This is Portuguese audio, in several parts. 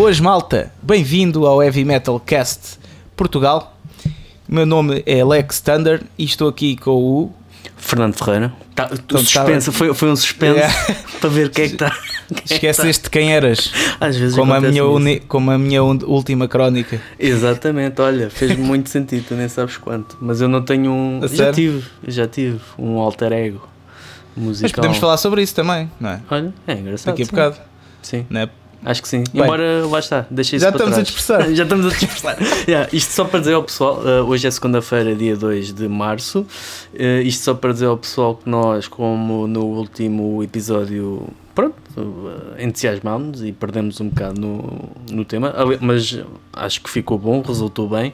Boas malta, bem-vindo ao Heavy Metal Cast Portugal. Meu nome é Alex Thunder e estou aqui com o Fernando Ferreira. Tá, Então, suspense, tá- foi, foi um suspense Yeah. para ver quem é que está. Esqueceste de quem eras, Às vezes como a, minha uni- como a minha última crónica. Exatamente, olha, fez muito sentido, tu nem sabes quanto. Mas eu não tenho um. A Já sério? tive, já tive um alter ego musical. Mas podemos falar sobre isso também, não é? Olha, é engraçado. Daqui a sim. bocado. Sim, Não é? Acho que sim. Bem, Embora lá está, deixa isso já estamos a dispersar. já estamos a dispersar. Yeah, isto só para dizer ao pessoal, eh, hoje é segunda-feira, dia 2 de março. Eh, isto só para dizer ao pessoal que nós, como no último episódio, pronto, eh, entusiasmámos e perdemos um bocado no, no tema, mas acho que ficou bom, resultou bem.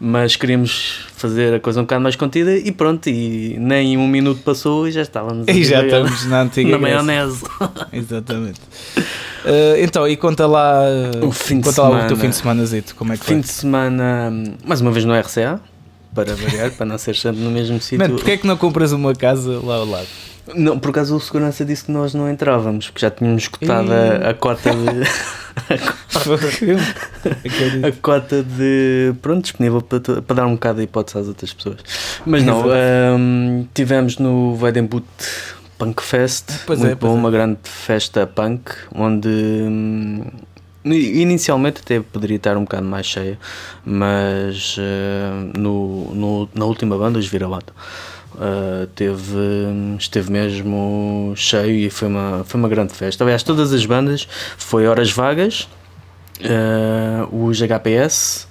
Mas queríamos fazer a coisa um bocado mais contida e pronto, e nem um minuto passou e já estávamos E já estamos na antiga na maionese. Exatamente. Uh, então, e conta lá, O fim de conta lá o teu fim de semana, Zito, como é que Fim foi? de semana, mais uma vez no RCA, para variar, para não ser sempre no mesmo sítio. Mano, porquê é que não compras uma casa lá ao lado? Não, por acaso o segurança disse que nós não entrávamos, porque já tínhamos escutado a, a cota de. A cota de. Pronto, disponível para, para dar um bocado de hipótese às outras pessoas. Mas não, Exato. hum, tivemos no Weidenboot Punk Fest, Pois muito é, bom, é. uma grande festa punk, onde. hum, Inicialmente até poderia estar um bocado mais cheia, mas eh, no, no- na última banda, os Vira-Lata, Uh, teve, esteve mesmo cheio e foi uma, foi uma grande festa. Aliás, todas as bandas foi horas vagas, uh, os HPS,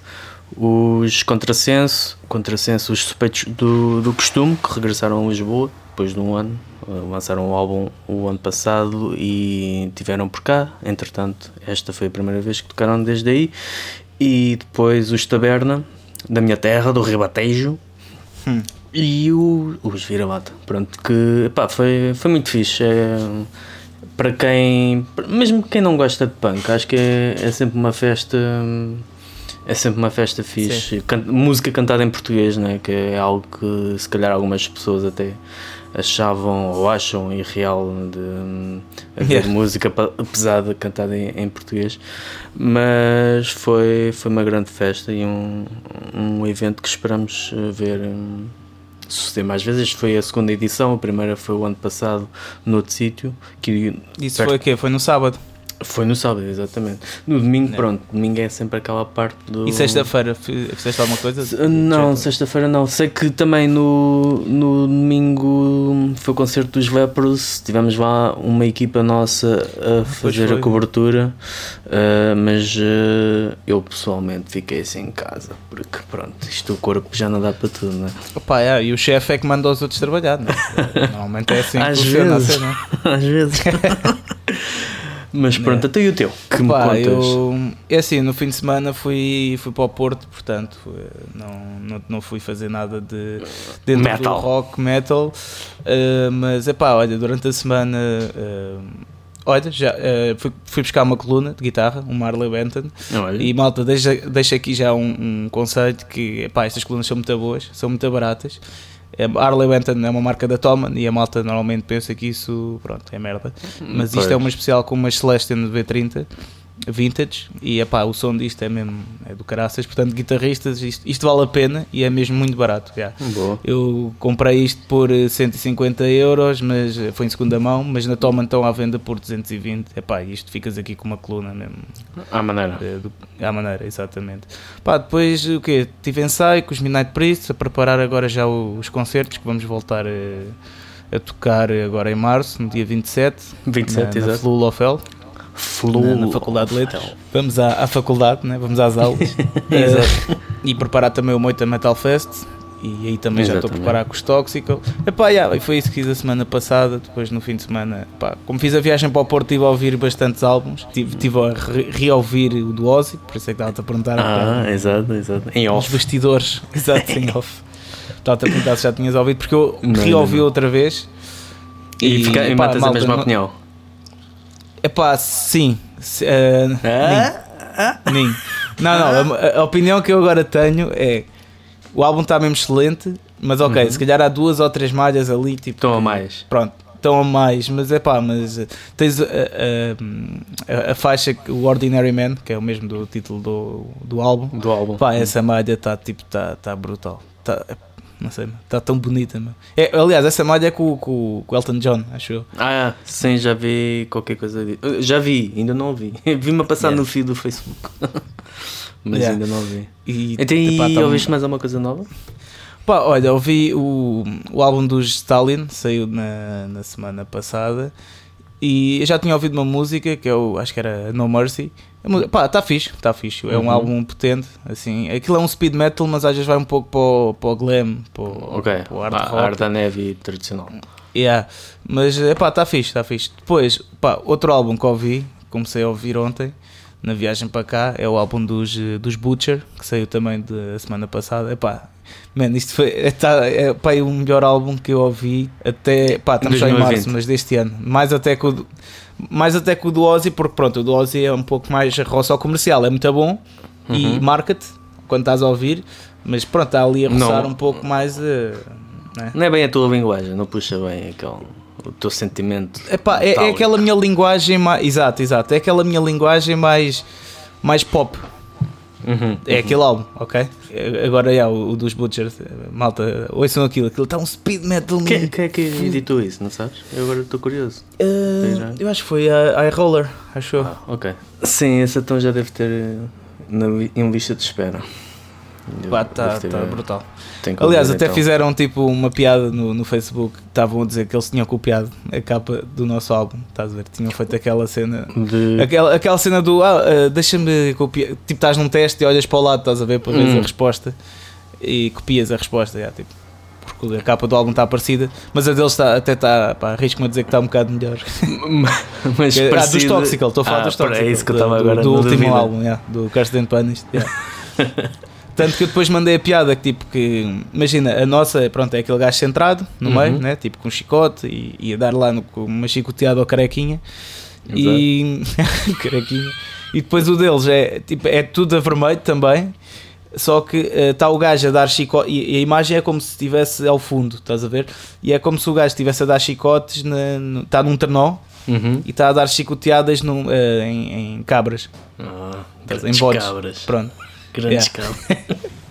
os Contrassenso, Contrassenso, os suspeitos do, do costume, que regressaram a Lisboa depois de um ano. Uh, lançaram o álbum o ano passado e tiveram por cá. Entretanto, esta foi a primeira vez que tocaram desde aí. E depois os Taberna, da minha terra, do Ribatejo. Hum. E o, os Vira-Lata, pronto, que pá, foi, foi muito fixe. É, para quem, mesmo quem não gosta de punk, acho que é, é sempre uma festa. É sempre uma festa fixe. Can- música cantada em português, né? que é algo que se calhar algumas pessoas até achavam ou acham irreal de hum, haver Yeah. música pesada cantada em, em português. Mas foi, foi uma grande festa e um, um evento que esperamos eh, ver suceder mais vezes. Foi a segunda edição, a primeira foi o ano passado noutro sítio, Isso Perto. foi o quê? Foi no sábado. Foi no sábado, exatamente. No domingo, Não. pronto, domingo é sempre aquela parte do. E sexta-feira, fi- fizeste alguma coisa? Não, sexta-feira não. Sei que também no, no domingo foi o concerto dos Lepros. Tivemos lá uma equipa nossa a fazer foi. a cobertura, ah, mas ah, eu pessoalmente fiquei assim em casa, porque pronto, isto o corpo já não dá para tudo, né? Opa, é, e o chefe é que manda os outros trabalhar, não é? Normalmente é assim que Às funciona a vezes. cena. Às vezes. mas pronto, até e o teu? Que me Pá, contas? eu, é assim, no fim de semana fui, fui para o Porto, portanto não, não, não fui fazer nada de dentro Metal. do rock metal, eh, mas é pá, olha, durante a semana eh, olha, já eh, fui, fui buscar uma coluna de guitarra, um Marley Benton, Olha, e malta, deixa, deixa aqui já um, um conceito que epá, estas colunas são muito boas, são muito baratas. É, A Harley Benton é uma marca da Toman e a malta normalmente pensa que isso pronto, é merda. Mas isto é uma especial com uma Celestion V30 vintage e epá, o som disto é mesmo é do caraças, portanto guitarristas isto, isto vale a pena e é mesmo muito barato já. Boa. Eu comprei isto por eh, 150 euros, mas eh, foi em segunda mão, mas na Toman estão à venda por 220. Epá, isto ficas aqui com uma coluna mesmo À maneira. eh, do- à maneira, exatamente. Pá, depois o quê? Tive ensaio com os Midnight Priests a preparar agora já os concertos que vamos voltar eh, a, tocar agora em março, no dia 27, 27, na, na exato. Flulofel, Flu. na, na Faculdade de Letras. Vamos à, à faculdade, né? vamos às aulas Eh, e preparar também o Moita Metal Fest. E aí também já estou a preparar com os Toxical. Epá, yeah, e foi isso que fiz a semana passada. Depois, no fim de semana, como fiz a viagem para o Porto, estive a ouvir bastantes álbuns. Tive, tive a re- reouvir o do Ozzy, por isso é que estava-te a perguntar. Ah, exato, exato. Em os off. vestidores, exato, em off. Estava-te a perguntar se já tinhas ouvido, porque eu reouvi outra vez. E, fica, e pá, matas a mesma opinião. Epá, sim. Se- eh, Ah? nin. Nin. Não, não, a, a opinião que eu agora tenho é o álbum está mesmo excelente, mas ok, Uhum. se calhar há duas ou três malhas ali, tipo. Estão a mais. Pronto, estão a mais, mas é pá, mas tens a, a, a, faixa, o Ordinary Man, que é o mesmo do título do, do álbum. Do álbum. Pá, essa malha está tipo, tá, tá brutal. Tá, não sei, está tão bonita. É, aliás, essa malha é com, com, com o Elton John, acho eu. Ah, sim, já vi qualquer coisa disso. Já vi, ainda não vi. Vi-me a passar yeah. no feed do Facebook. Mas yeah. ainda não vi. E, então, epá, e ouviste mais alguma coisa nova? Pá, olha, ouvi o, o álbum dos Stalin, saiu na, na semana passada. E eu já tinha ouvido uma música que eu acho que era No Mercy. Pá, está fixe, está fixe. É um uhum. álbum potente, assim. Aquilo é um speed metal, mas às vezes vai um pouco para o, para o glam, para o, okay. para o rock. Arte da neve tradicional. Yeah. Mas, está fixe, está fixe. Depois, pá, outro álbum que ouvi, comecei a ouvir ontem, na viagem para cá, é o álbum dos, dos Butcher, que saiu também da semana passada. Epá, Man, isto foi é, tá, é, pá, é o melhor álbum que eu ouvi até. Pá, estamos só em março, mas deste ano. Mais até que o, mais até que o do Ozzy, porque pronto, o do Ozzy é um pouco mais roça ao comercial, é muito bom uhum. e marca-te quando estás a ouvir, mas pronto, está ali a roçar não. um pouco mais. Uh, não, é? não é bem a tua linguagem, não puxa bem aquele o teu sentimento. Epá, é, é aquela minha linguagem mais. Exato, exato. É aquela minha linguagem mais, mais pop. Uhum, é uhum. aquele álbum, ok? Agora é o, o, dos Butchers, malta, ouçam aquilo, aquilo está um speed metal. Quem, quem é que editou isso, não sabes? Eu agora estou curioso. Uh, eu acho que foi a iRoller, acho ah, ok. Sim, esse então já deve ter eh, na, em lista de espera. Pá, tá, tá brutal. Aliás, até então. fizeram tipo uma piada no, no Facebook. Estavam a dizer que eles tinham copiado a capa do nosso álbum. Estás a ver? Tinham feito aquela cena. De... Aquela, aquela cena do ah, uh, deixa-me copiar. Tipo, estás num teste e olhas para o lado, estás a ver para ver hum. a resposta e copias a resposta. Já, tipo, porque a capa do álbum está parecida, mas a deles está, até está, arrisco-me a dizer que está um bocado melhor. mas que, ah, dos Toxical, estou a falar ah, dos Toxical. É isso que eu estava agora Do, do último álbum, yeah, do Kirsten Punished. Yeah. Tanto que eu depois mandei a piada que tipo que imagina, a nossa pronto, é aquele gajo centrado no uhum. meio, né? tipo com um chicote e, e a dar lá no, com uma chicoteada ao carequinha Exato. e carequinha. E depois o deles é tipo é tudo a vermelho também. Só que está uh, o gajo a dar chicote e, e, a imagem é como se estivesse ao fundo, estás a ver? E é como se o gajo estivesse a dar chicotes, está num trenó uhum. e está a dar chicoteadas no, uh, em, em, cabras. Ah, em bodes. cabras. Pronto. Grande yeah. escala.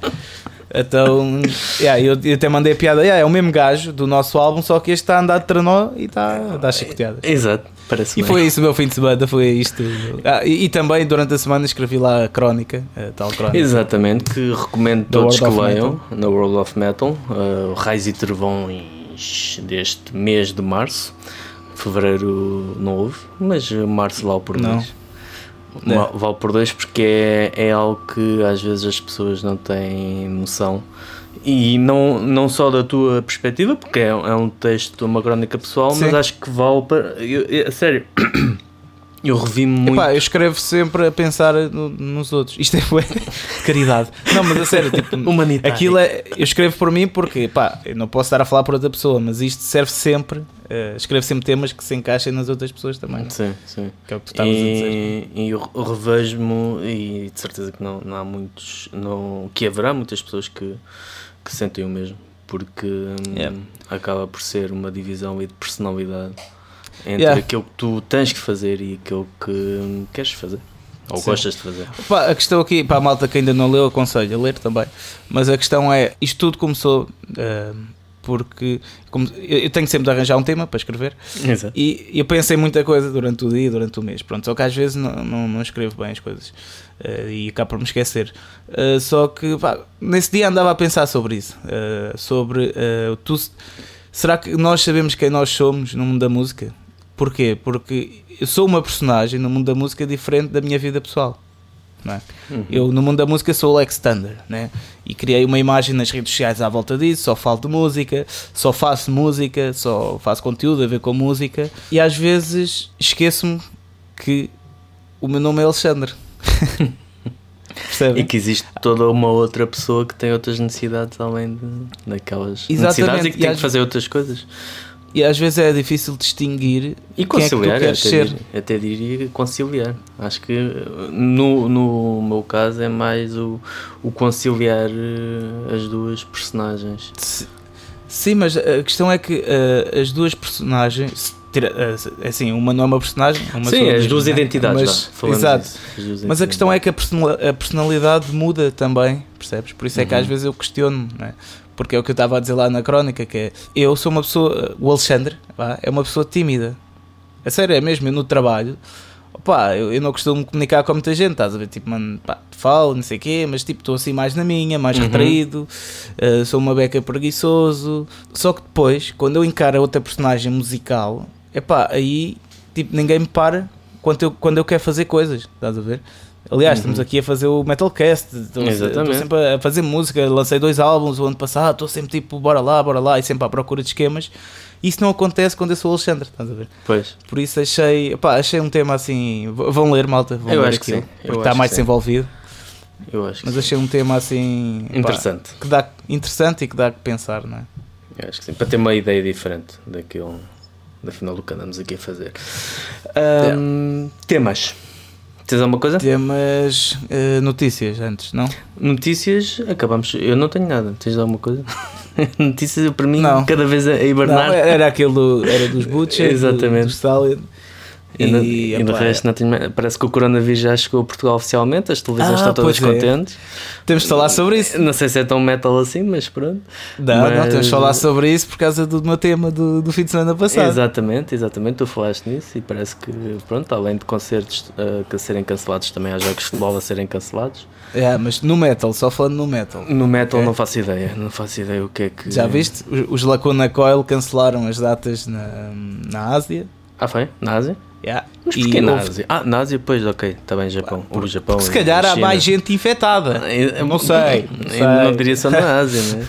então, yeah, eu, eu até mandei a piada, yeah, é o mesmo gajo do nosso álbum, só que este está a andar de trenó e está a dar chicoteadas. Exato, parece E bem. foi isso o meu fim de semana, foi isto. Ah, e, e, também durante a semana escrevi lá a crónica, a tal crónica. Exatamente, que recomendo todos que leiam na World of Metal, uh, Raiz e Trovões deste mês de março. Fevereiro não houve, mas março lá por mês. Né? Vale por dois porque é, é algo que às vezes as pessoas não têm noção. E não, não só da tua perspectiva, porque é, é um texto, uma crónica pessoal, Sim. mas acho que vale para. Eu, eu, a sério, eu revi-me muito. Epá, eu escrevo sempre a pensar no, nos outros. Isto é caridade. Não, mas a sério, tipo, Humanitário. aquilo é. Eu escrevo por mim porque, pá, eu não posso estar a falar por outra pessoa, mas isto serve sempre. Uh, escrevo sempre temas que se encaixem nas outras pessoas também. Sim, sim. Que é o que tu estavas a dizer. E eu revejo-me, e de certeza que não, não há muitos. Não, que haverá muitas pessoas que, que sentem o mesmo, porque hum, yeah. acaba por ser uma divisão de personalidade entre yeah. aquilo que tu tens que fazer e aquilo que queres fazer. Ou Sim. gostas de fazer? Pá, a questão aqui, para a malta que ainda não leu, aconselho a ler também. Mas a questão é: isto tudo começou uh, porque como, eu tenho sempre de arranjar um tema para escrever Exato. e eu pensei muita coisa durante o dia, durante o mês. Pronto, só que às vezes não, não, não escrevo bem as coisas uh, e acabo por me esquecer. Uh, só que pá, nesse dia andava a pensar sobre isso: sobre tu, será que nós sabemos quem nós somos no mundo da música? Porquê? Porque eu sou uma personagem no mundo da música diferente da minha vida pessoal. É? Uhum. Eu no mundo da música sou o Lex Thunder né? e criei uma imagem nas redes sociais à volta disso. Só falo de música, só faço música, só faço conteúdo a ver com música e às vezes esqueço-me que o meu nome é Alexandre. E que existe toda uma outra pessoa que tem outras necessidades além de, daquelas Exatamente. necessidades e que e tem que fazer outras coisas e às vezes é difícil distinguir e conciliar, quem é que tu queres até, ser. Diria, até diria conciliar. Acho que no, no meu caso é mais o, o conciliar eh, as duas personagens. Sim, mas a questão é que uh, as duas personagens, assim, uma não é uma personagem, uma Sim, as duas né? identidades. Mas, exato. mas a questão é que a personalidade muda também, percebes? Por isso é que uhum. às vezes eu questiono, né? porque é o que eu estava a dizer lá na crónica, que é, eu sou uma pessoa, o Alexandre pá, é uma pessoa tímida. A sério, é mesmo, eu no trabalho, opá, eu, eu não costumo comunicar com muita gente, estás a ver, tipo, mano, pá, falo, não sei o quê, mas tipo, estou assim mais na minha, mais uhum. retraído, uh, sou uma beca preguiçoso, só que depois, quando eu encaro outra personagem musical, é pá, aí, tipo, ninguém me para quando eu, quando eu quero fazer coisas, estás a ver? Aliás, uhum. estamos aqui a fazer o Metalcast, estou sempre a fazer música, lancei dois álbuns o ano passado, estou sempre tipo, bora lá, bora lá, e sempre à procura de esquemas. Isso não acontece quando eu sou o Alexandre, estás a ver? Pois. Por isso achei, pá, achei um tema assim. Vão ler, malta, vão eu ler acho aquilo, que sim. porque está mais desenvolvido. Eu acho Mas achei um tema assim. Interessante. Pá, que dá, interessante e que dá que pensar, não é? Eu acho que sim, para ter uma ideia diferente daquilo, da final do que andamos aqui a fazer. Um. Temas. Tens alguma coisa? Temos uh, notícias antes, não? Notícias, acabamos. Eu não tenho nada. Tens alguma coisa? notícias, para mim, não. cada vez a hibernar. Não, era aquele do, era dos Butcher, Exatamente. Do, do Stalin. E, e, no, e resto não tenho, parece que o coronavírus já chegou a Portugal oficialmente, as televisões ah, estão todas é. contentes. Temos de falar sobre isso. Não sei se é tão metal assim, mas pronto. Não, mas... não, temos de falar sobre isso por causa do meu tema do, do fim de semana passado. Exatamente, exatamente, tu falaste nisso e parece que, pronto, além de concertos uh, a serem cancelados, também há jogos de futebol a serem cancelados. É, mas no metal, só falando no metal. No metal é. não faço ideia, não faço ideia o que é que. Já viste? Os Lacuna Coil cancelaram as datas na, na Ásia. Ah, foi? Na Ásia? Yeah. Mas porquê na Ásia? Ah, na Ásia, pois, ok, está bem, Japão. o Japão se calhar há mais gente infectada. Eu, não sei. Não, sei. não diria só na Ásia, né?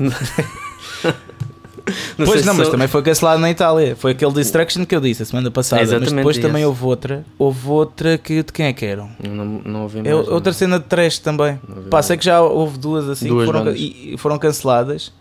não pois não, mas também foi cancelado na Itália. Foi aquele Destruction que eu disse a semana passada. Exatamente, mas depois yes. também houve outra. Houve outra que de quem é que eram? Não, não ouvi mais. É, outra cena de trash também. Pá, sei que já houve duas assim duas que foram, e, foram canceladas.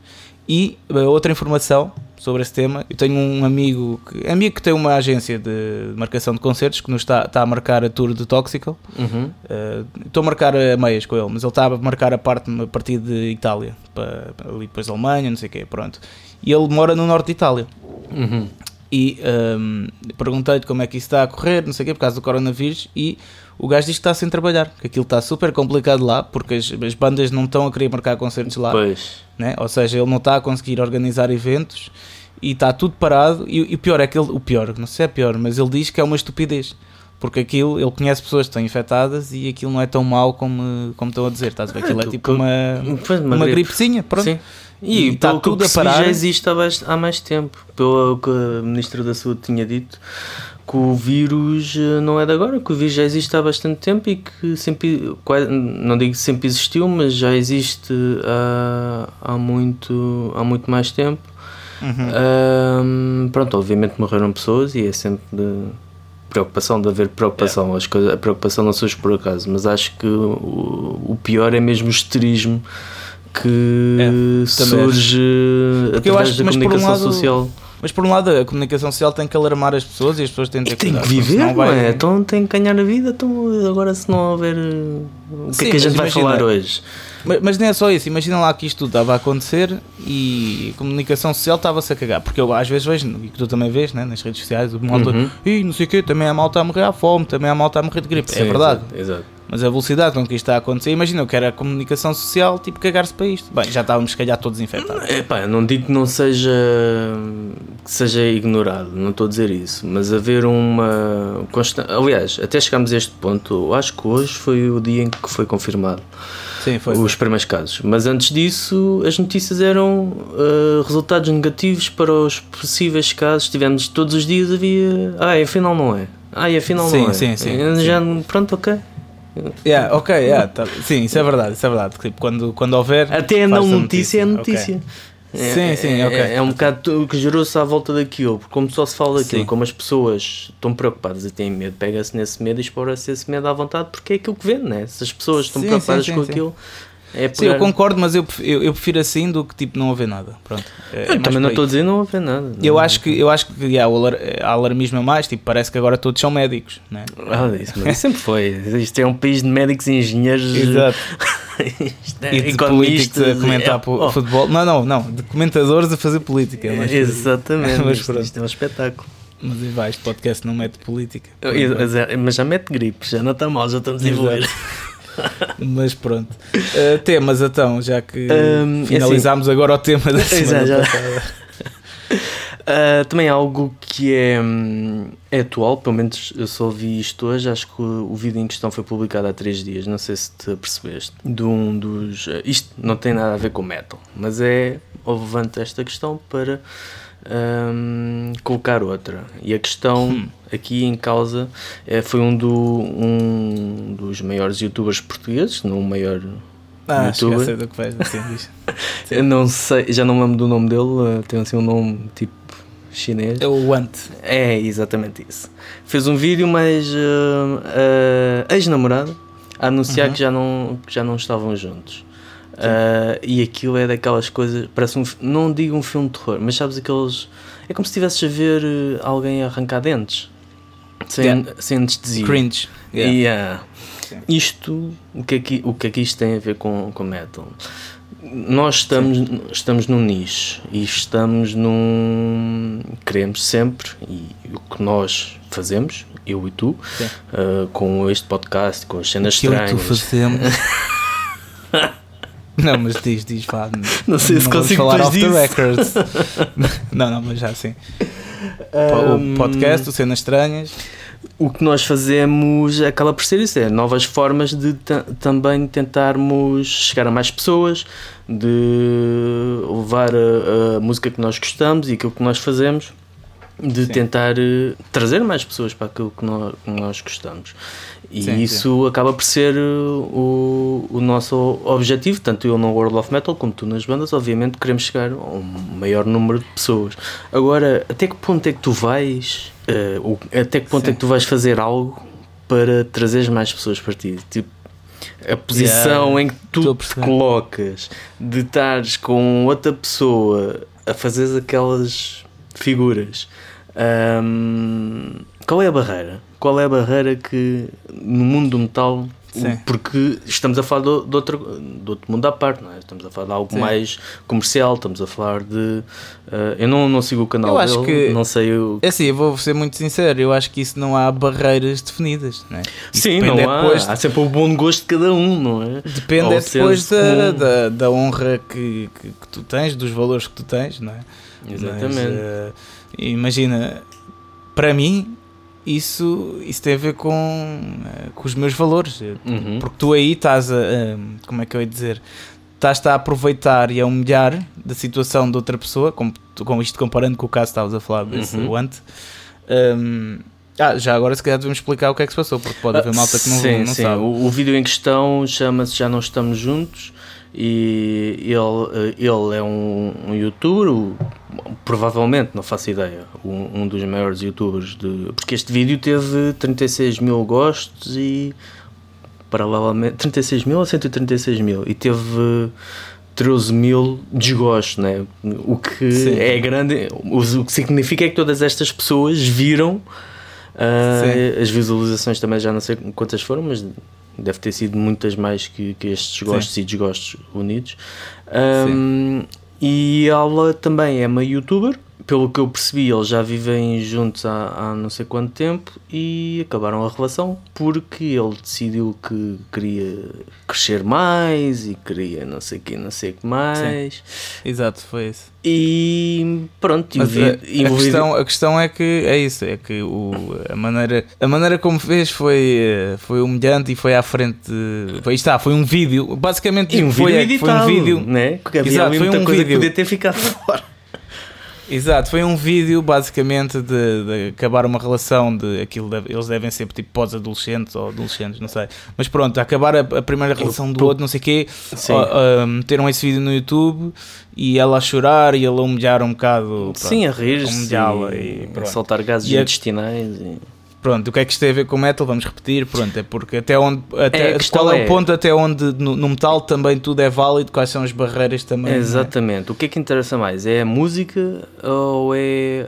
E eh, outra informação sobre esse tema. Eu tenho um amigo que, amigo que tem uma agência de marcação de concertos que nos está, está a marcar a tour de Toxical. Uhum. Uh, estou a marcar a meias com ele, mas ele está a marcar a parte a partir de Itália, para, ali depois da Alemanha, não sei o quê, pronto. E ele mora no norte de Itália. Uhum. E um, perguntei-lhe como é que isso está a correr, não sei o quê, por causa do coronavírus, e o gajo diz que está sem trabalhar, que aquilo está super complicado lá, porque as, as bandas não estão a querer marcar concertos lá. Pois. Né? Ou seja, ele não está a conseguir organizar eventos e está tudo parado. E, o pior é que ele, o pior, não sei se é pior, mas ele diz que é uma estupidez. Porque aquilo, ele conhece pessoas que estão infectadas e aquilo não é tão mau como, como estão a dizer. Estás a ver? Aquilo é tipo uma, uma, uma gripezinha, pronto. Sim. E, e está tudo a parar. já existe há mais tempo, pelo que a Ministra da Saúde tinha dito, que o vírus eh, não é de agora, que o vírus já existe há bastante tempo e que sempre, não digo que sempre existiu, mas já existe há, há, muito, há muito mais tempo. Uhum. Um, pronto, obviamente morreram pessoas e é sempre de preocupação de haver preocupação. As coisas, a preocupação não surge por acaso, mas acho que o, o pior é mesmo o esterismo que é, surge Porque através da comunicação um lado, social. Mas por um lado a comunicação social tem que alarmar as pessoas e as pessoas têm que, tem que viver, não, vai... é? Então tem que ganhar a vida, então agora se não houver o que Sim, é que a gente vai imagina, falar hoje? Mas, mas, nem é só isso, imagina lá que isto tudo estava a acontecer e a comunicação social estava-se a cagar, porque eu às vezes vejo, e que tu também vês né, nas redes sociais, o malta, uhum. e não sei o quê, também a malta a morrer à fome, também a malta a morrer de gripe. Sim, é verdade. Exato, exato. Mas a velocidade com que isto está a acontecer, imagina, eu quero a comunicação social, tipo, cagar-se para isto. Bem, já estávamos, se calhar, todos infectados. É pá, não digo que não seja, que seja ignorado, não estou a dizer isso, mas haver uma constante. Aliás, até chegámos a este ponto, acho que hoje foi o dia em que foi confirmado. Sim, foi, os primeiros casos. Mas antes disso, as notícias eram uh, resultados negativos para os possíveis casos. Tivemos todos os dias havia. Ah, afinal não é. Ah, afinal sim, não é. Sim, sim, Já, sim. Pronto, ok. Yeah, ok, yeah, tá. sim, isso é verdade, isso é verdade. Tipo, quando, quando houver. Até a não notícia, é notícia. Okay. É, sim, sim, ok. É, é um bocado que gerou-se à volta daquilo, porque como só se fala daquilo, sim. como as pessoas estão preocupadas e têm medo, pega-se nesse medo e explora-se esse medo à vontade, porque é aquilo que vende, né? Se as pessoas estão sim, preocupadas sim, com aquilo, é Sim, eu concordo, mas eu, eu, eu, prefiro assim do que tipo não haver nada. Pronto. É, eu também não estou a dizer não haver nada. Eu não. acho que, eu acho que yeah, o alar, alarmismo é mais, tipo, parece que agora todos são médicos. Né? Ah, isso, mas sempre foi. Isto é um país de médicos e engenheiros. Exato. é e de políticos a comentar é, oh. futebol. Não, não, não, de comentadores a fazer política. É Exatamente, mas isto, isto é um espetáculo. Mas e vai, este podcast não mete política. Mas já mete gripe, já não está mal, já estamos a evoluir. mas pronto. Uh, temas então, já que um, finalizámos assim, agora o tema da semana já, passada. Uh, também algo que é, hum, é, atual, pelo menos eu só vi isto hoje, acho que o, o, vídeo em questão foi publicado há três dias, não sei se te percebeste, de um dos... Uh, isto não tem nada a ver com metal, mas é, levanta esta questão para um, colocar outra. E a questão hum. aqui em causa é, foi um, do, um dos maiores youtubers portugueses, não o maior ah, youtuber. do que faz, assim diz. eu não sei, já não me lembro do nome dele, tem assim um nome tipo chinês. É o Want. É, exatamente isso. Fez um vídeo, mas uh, uh, ex-namorado a anunciar uhum. que, já não, que já não estavam juntos. Uh, e aquilo é daquelas coisas, parece um, não digo um filme de terror, mas sabes aqueles. É como se estivesses a ver alguém arrancar dentes sem, yeah. sem anestesia. Cringe. Yeah. yeah. Isto, o que, é que, o que é que isto tem a ver com, com metal? nós estamos, estamos num nicho e estamos num. Queremos sempre, e o que nós fazemos, eu e tu, uh, com este podcast, com as cenas Aquilo estranhas. Que tu fazemos. não, mas diz, diz, vá. Não sei se não consigo falar off the records. não, não, mas já sim. Um, o podcast, o Cenas Estranhas o que nós fazemos acaba por ser isso, é novas formas de também tentarmos chegar a mais pessoas, de levar a, a, música que nós gostamos e aquilo que nós fazemos, de sim. tentar uh, trazer mais pessoas para aquilo que nós, que nós gostamos. E sim, isso sim. acaba por ser uh, o, o nosso objetivo, tanto eu no World of Metal como tu nas bandas, obviamente queremos chegar a um maior número de pessoas. Agora, até que ponto é que tu vais uh, até que ponto Sim. é que tu vais fazer algo para trazer mais pessoas para ti? Tipo, a posição yeah, em que tu te colocas de estares com outra pessoa a fazer aquelas figuras. Um, qual é a barreira? Qual é a barreira que no mundo do metal Sim. Porque estamos a falar de, de, outro, de outro mundo à parte, não é? Estamos a falar de algo Sim. mais comercial, estamos a falar de. Uh, eu não, não sigo o canal eu acho dele, que, não sei o. É assim, eu vou ser muito sincero, eu acho que isso não há barreiras definidas, não é? Sim, não há. Depois, há sempre o bom gosto de cada um, não é? Depende é depois da, da, da, honra que, que, que, tu tens, dos valores que tu tens, não é? Exatamente. Mas, uh, imagina, para mim, isso, isso tem a ver com, eh, com os meus valores. Uhum. Porque tu aí estás a, a, Como é que eu ia dizer? Estás a aproveitar e a humilhar da situação de outra pessoa, com, com isto comparando com o caso que estavas a falar desse uhum. Um, ah, já agora se calhar devemos explicar o que é que se passou, porque pode haver malta que não, sim, não sim. sabe. O, o vídeo em questão chama-se Já Não Estamos Juntos e ele, ele é um, um youtuber, provavelmente, não faço ideia, um, um, dos maiores youtubers, de, porque este vídeo teve 36 mil gostos e paralelamente 36 mil ou 136 mil e teve 13 mil desgostos, né? o que Sim. é grande, o, que significa é que todas estas pessoas viram uh, as visualizações também já não sei quantas foram, mas deve ter sido muitas mais que, que estes gostos Sim. e desgostos unidos. Um, e ela também é uma youtuber pelo que eu percebi, eles já vivem juntos há, há, não sei quanto tempo e acabaram a relação porque ele decidiu que queria crescer mais e queria não sei o que, não sei o que mais. Sim. Exato, foi isso. E pronto, Mas a, a, questão, a questão é que é isso, é que o, a, maneira, a maneira como fez foi, foi humilhante e foi à frente. Foi, está, foi um vídeo, basicamente um foi, vídeo editado, foi um vídeo, né? Porque havia Exato, foi um vídeo. que podia ter ficado fora. Exato, foi um vídeo basicamente de, de acabar uma relação de aquilo, de, eles devem ser tipo pós-adolescentes ou adolescentes, não sei. Mas pronto, acabar a, a primeira relação do outro, não sei o quê, uh, uh, meteram esse vídeo no YouTube e ela a chorar e ele a humilhar um bocado. Pronto, Sim, a rir-se e, e, soltar gases e intestinais. E... Pronto, o que é que isto tem a ver com metal? Vamos repetir, pronto, é porque até onde, até, é, qual é, é, o ponto até onde no, no, metal também tudo é válido, quais são as barreiras também? É? Exatamente, é? o que é que interessa mais? É a música ou é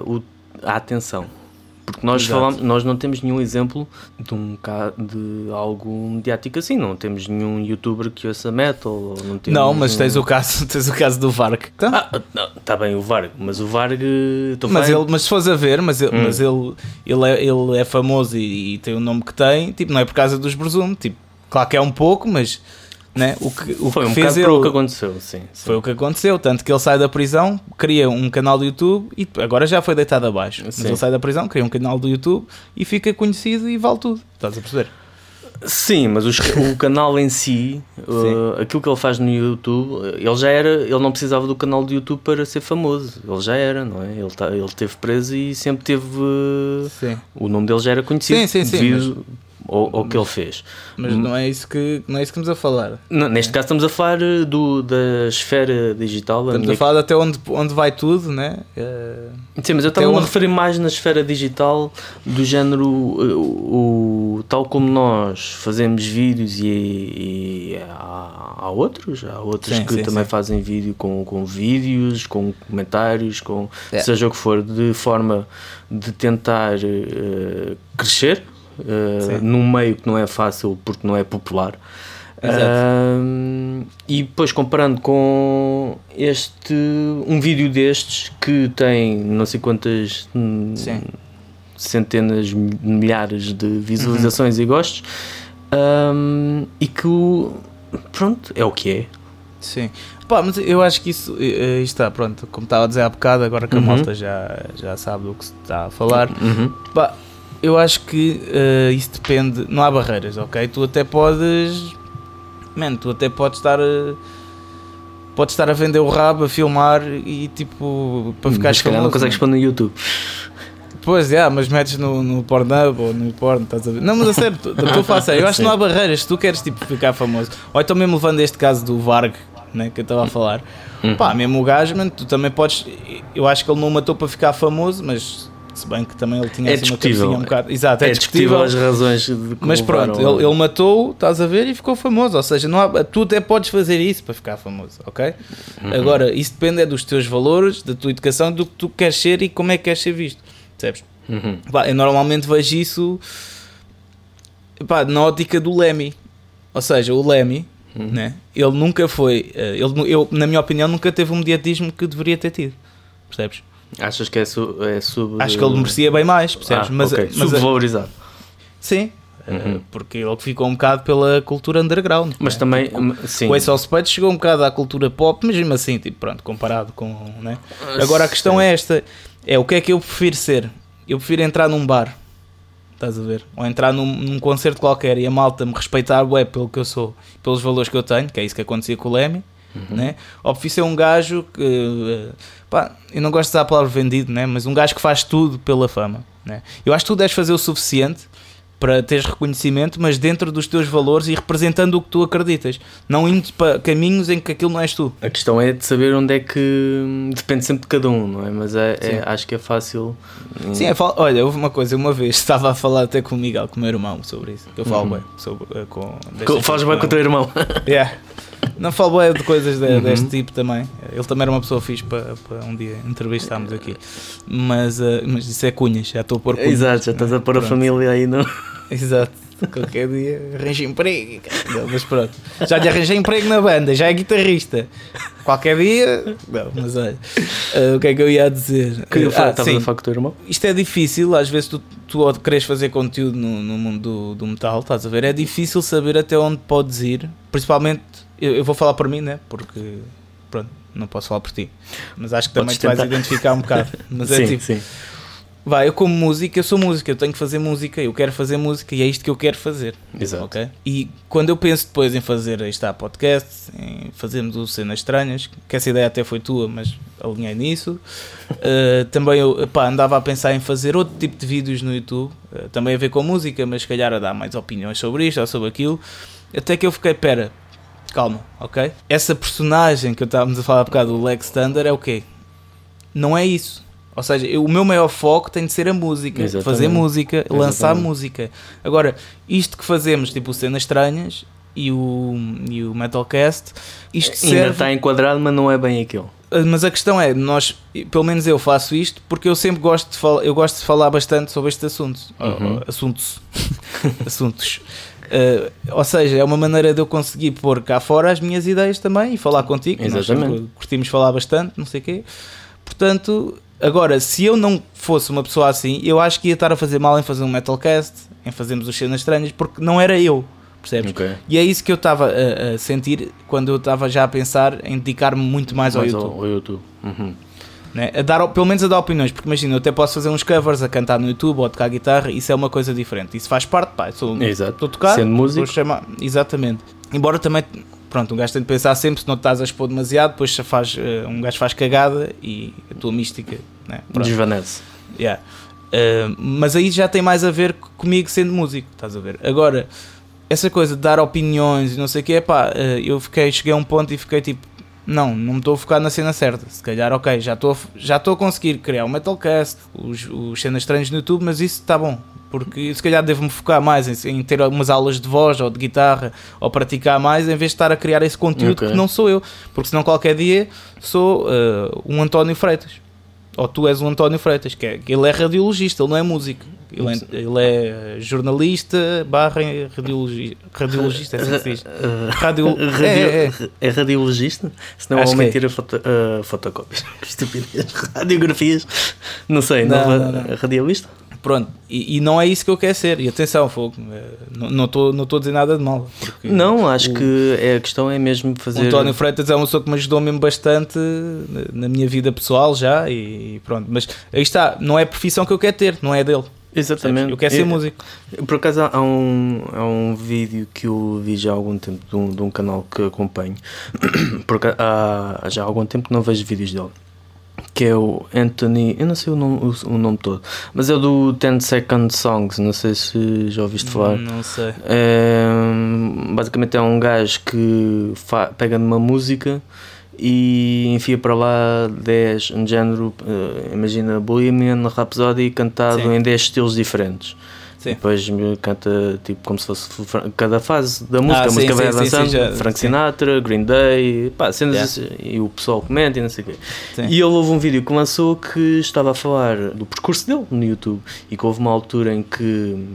uh, o, a atenção? Porque nós, falamos, nós não temos nenhum exemplo de, um, de algo mediático assim, não temos nenhum youtuber que ouça metal. Não, não mas tens, o caso, tens o caso do Varg. Tá? Ah, está bem o Varg, mas o Varg. Mas, ele, mas se fores a ver, mas, ele, hum. mas ele, ele, é, ele é famoso e, e, tem o nome que tem, tipo, não é por causa dos Brzum, tipo, claro que é um pouco, mas né? O que, o foi que um fez ele, o que aconteceu, sim, sim, Foi o que aconteceu, tanto que ele sai da prisão, cria um canal do YouTube e agora já foi deitado abaixo. Sim. Mas ele sai da prisão, cria um canal do YouTube e fica conhecido e vale tudo. Estás a perceber? Sim, mas os, o canal em si, uh, aquilo que ele faz no YouTube, ele já era, ele não precisava do canal do YouTube para ser famoso, ele já era, não é? Ele, tá, ele teve preso e sempre teve. Uh, o nome dele já era conhecido. Sim, sim, sim. Devido, ou, ou que ele fez. Mas não é isso que, não é isso que estamos a falar. Não, neste caso estamos a falar eh, do, da esfera digital. Estamos a falar até onde, onde vai tudo, né? Uh, Sim, mas eu estava onde... a referir mais na esfera digital do género o, o tal como nós fazemos vídeos e, e há, há, outros, há outros sim, que sim, também sim. fazem vídeo com, com vídeos, com comentários, com é. seja o que for, de forma de tentar uh, crescer uh, num meio que não é fácil porque não é popular. Uh, e depois comparando com este um vídeo destes que tem não sei quantas Sim. centenas milhares de visualizações uhum. e gostos um, e que pronto é o que é Sim, Pá, mas eu acho que isso, uh, está, pronto, como estava a dizer há bocado, agora que a uhum. malta já, já sabe do que se está a falar, uhum. pá, eu acho que uh, isso depende. Não há barreiras, ok? Tu até podes. Man, tu até podes estar. Uh, podes estar a vender o rabo, a filmar e tipo. para ficar escalado. não consegues pôr no YouTube. Pois é, mas metes no, no Pornhub ou no porno, estás a ver? Não, mas a sério, falar sério. Eu acho que não há barreiras se tu queres tipo, ficar famoso. Ou então mesmo levando este caso do Varg, né, que eu estava a falar. Uhum. Pá, mesmo o gajo, tu também podes. Eu acho que ele não matou para ficar famoso, mas se bem que também ele tinha é assim discutível. um bocado. Exato, é, é discutível. as razões Mas pronto, ele, ele, matou, estás a ver, e ficou famoso. Ou seja, não há, tu até podes fazer isso para ficar famoso, ok? Uhum. Agora, isso depende é dos teus valores, da tua educação, do que tu queres ser e como é que queres ser visto. Percebes? Uhum. Pá, eu normalmente vejo isso pá, na ótica do Lemmy. Ou seja, o Lemmy, uhum. né, ele nunca foi, eh, ele, eu, na minha opinião, nunca teve o mediatismo que deveria ter tido. Percebes? Achas que é, su, é sub. Acho que ele merecia bem mais, percebes? Ah, mas, okay. mas Subvalorizado. Sim, Uhum. porque ele ficou um bocado pela cultura underground. Mas né? também, tipo, sim. O Ace of Spades chegou um bocado à cultura pop, mas mesmo assim, tipo, pronto, comparado com. Né? Agora a questão sim. é esta: é o que é que eu prefiro ser? Eu prefiro entrar num bar, estás a ver? Ou entrar num, num concerto qualquer e a malta me respeitar web pelo que eu sou, pelos valores que eu tenho, que é isso que acontecia com o Lemmy Uhum. Né? Ser um gajo que. Eh, pá, eu não gosto de usar a palavra vendido, né? mas um gajo que faz tudo pela fama. Né? Eu acho que tu deves fazer o suficiente para teres reconhecimento, mas dentro dos teus valores e representando o que tu acreditas, não indo para caminhos em que aquilo não és tu. A questão é de saber onde é que depende sempre de cada um, não é? Mas é, é acho que é fácil. Sim, é, olha, houve uma coisa, uma vez estava a falar até com o Miguel, com o meu irmão, sobre isso. Eu falo uhum. bem sobre, eh, com. Falas bem com o teu irmão. Yeah. Não falo é de coisas de, uhum. deste tipo também. Ele também era uma pessoa fixe para, para um dia entrevistarmos aqui. Mas, uh, mas isso é cunhas, já estou a pôr cunhas. Exato, já estás a pôr a família aí, não? Exato. Qualquer dia arranja emprego. Não, mas pronto. Já lhe arranjei emprego na banda, já é guitarrista. Qualquer dia. Não, mas olha. Uh, o que é que eu ia dizer? Que uh, ah, estava a o teu irmão? Isto é difícil, às vezes tu, tu queres fazer conteúdo no, no mundo do, do metal, estás a ver? É difícil saber até onde podes ir, principalmente eu, eu, vou falar por mim, né? Porque, pronto, não posso falar por ti. Mas acho que também te vais identificar um bocado. Mas é sim, é tipo, sim. vai, eu como música, eu sou música, eu tenho que fazer música, eu quero fazer música e é isto que eu quero fazer. Exato. Okay? E quando eu penso depois em fazer, aí está, podcast, em fazermos o Cenas Estranhas, que essa ideia até foi tua, mas alinhei nisso. uh, também eu pá, andava a pensar em fazer outro tipo de vídeos no YouTube, uh, também a ver com música, mas se calhar a dar mais opiniões sobre isto ou sobre aquilo. Até que eu fiquei, pera, calma, ok? Essa personagem que eu estávamos a falar há bocado, o Lex Thunder, é o quê? Não é isso. Ou seja, eu, o meu maior foco tem de ser a música, Exatamente. fazer música, Exatamente. lançar música. Agora, isto que fazemos, tipo cenas estranhas, e o, e o Metalcast. Isto serve... Ainda está enquadrado, mas não é bem aquilo. Ah, mas a questão é, nós, pelo menos eu faço isto porque eu sempre gosto de falar, eu gosto de falar bastante sobre este assunto, uhum. assuntos, assuntos. Uh, ou seja, é uma maneira de eu conseguir pôr cá fora as minhas ideias também e falar contigo. Exatamente. Nós curtimos falar bastante, não sei o quê. Portanto, agora, se eu não fosse uma pessoa assim, eu acho que ia estar a fazer mal em fazer um metalcast, em fazermos os cenas estranhas, porque não era eu percebes? Okay. E é isso que eu estava a, a, sentir quando eu estava já a pensar em dedicar-me muito mais, mais ao YouTube. Ao, ao YouTube. Uhum. Né? A dar, pelo menos a dar opiniões, porque imagina, eu até posso fazer uns covers a cantar no YouTube ou a tocar guitarra, isso é uma coisa diferente. Isso faz parte, pá, estou a tocar, Sendo músico. Chamar, exatamente. Embora também, pronto, um gajo tem de pensar sempre, se não estás a expor demasiado, depois faz, uh, um gajo faz cagada e a tua mística né? desvanece. Yeah. Uh, mas aí já tem mais a ver comigo sendo músico, estás a ver? Agora, essa coisa de dar opiniões e não sei o que, é pá, eh, eu fiquei, cheguei a um ponto e fiquei tipo, não, não me estou a focar na cena certa. Se calhar, ok, já estou já a conseguir criar o Metalcast, os, os cenas estranhas no YouTube, mas isso está bom. Porque se calhar devo-me focar mais em, em, ter algumas aulas de voz ou de guitarra ou praticar mais em vez de estar a criar esse conteúdo okay. que não sou eu. Porque senão qualquer dia sou uh, um António Freitas. Ou tu és um António Freitas, que é, ele é radiologista, ele não é músico. Ele é, ele é jornalista barra radiologi, radiologista, é se. Radio, radio, é, é. é radiologista? Senão Acho vão mentir é. a foto, uh, fotocópias. Estupidez. Radiografias. Não sei, não, não, não, não. radiolista? Pronto, e, e, não é isso que eu quero ser. E atenção, fogo, eh, não estou não a dizer nada de mal. Não, acho o, que é, a questão é mesmo fazer. O António Freitas é uma pessoa que me ajudou mesmo bastante na minha vida pessoal já. E pronto, mas aí está, não é a profissão que eu quero ter, não é dele. Exatamente. Eu quero ser eu, músico. Por acaso há um, há um vídeo que eu vi já há algum tempo de um, de um canal que acompanho. Porque há já há algum tempo que não vejo vídeos dele que é o Anthony, eu não sei o nome, o, o nome todo, mas é do 10 Second Songs, não sei se já ouviste falar. Não sei. É, basicamente é um gajo que pega numa música e enfia para lá 10, um género, uh, imagina Bohemian Rhapsody cantado Sim. em 10 estilos diferentes. Sim. Depois canta tipo como se fosse cada fase da música, ah, a música sim, vai sim, avançando, já, Frank Sinatra, Green Day, pá, cenas yeah. e o pessoal comenta e não sei o quê. E ele houve um vídeo que lançou que estava a falar do percurso dele no YouTube e que houve uma altura em que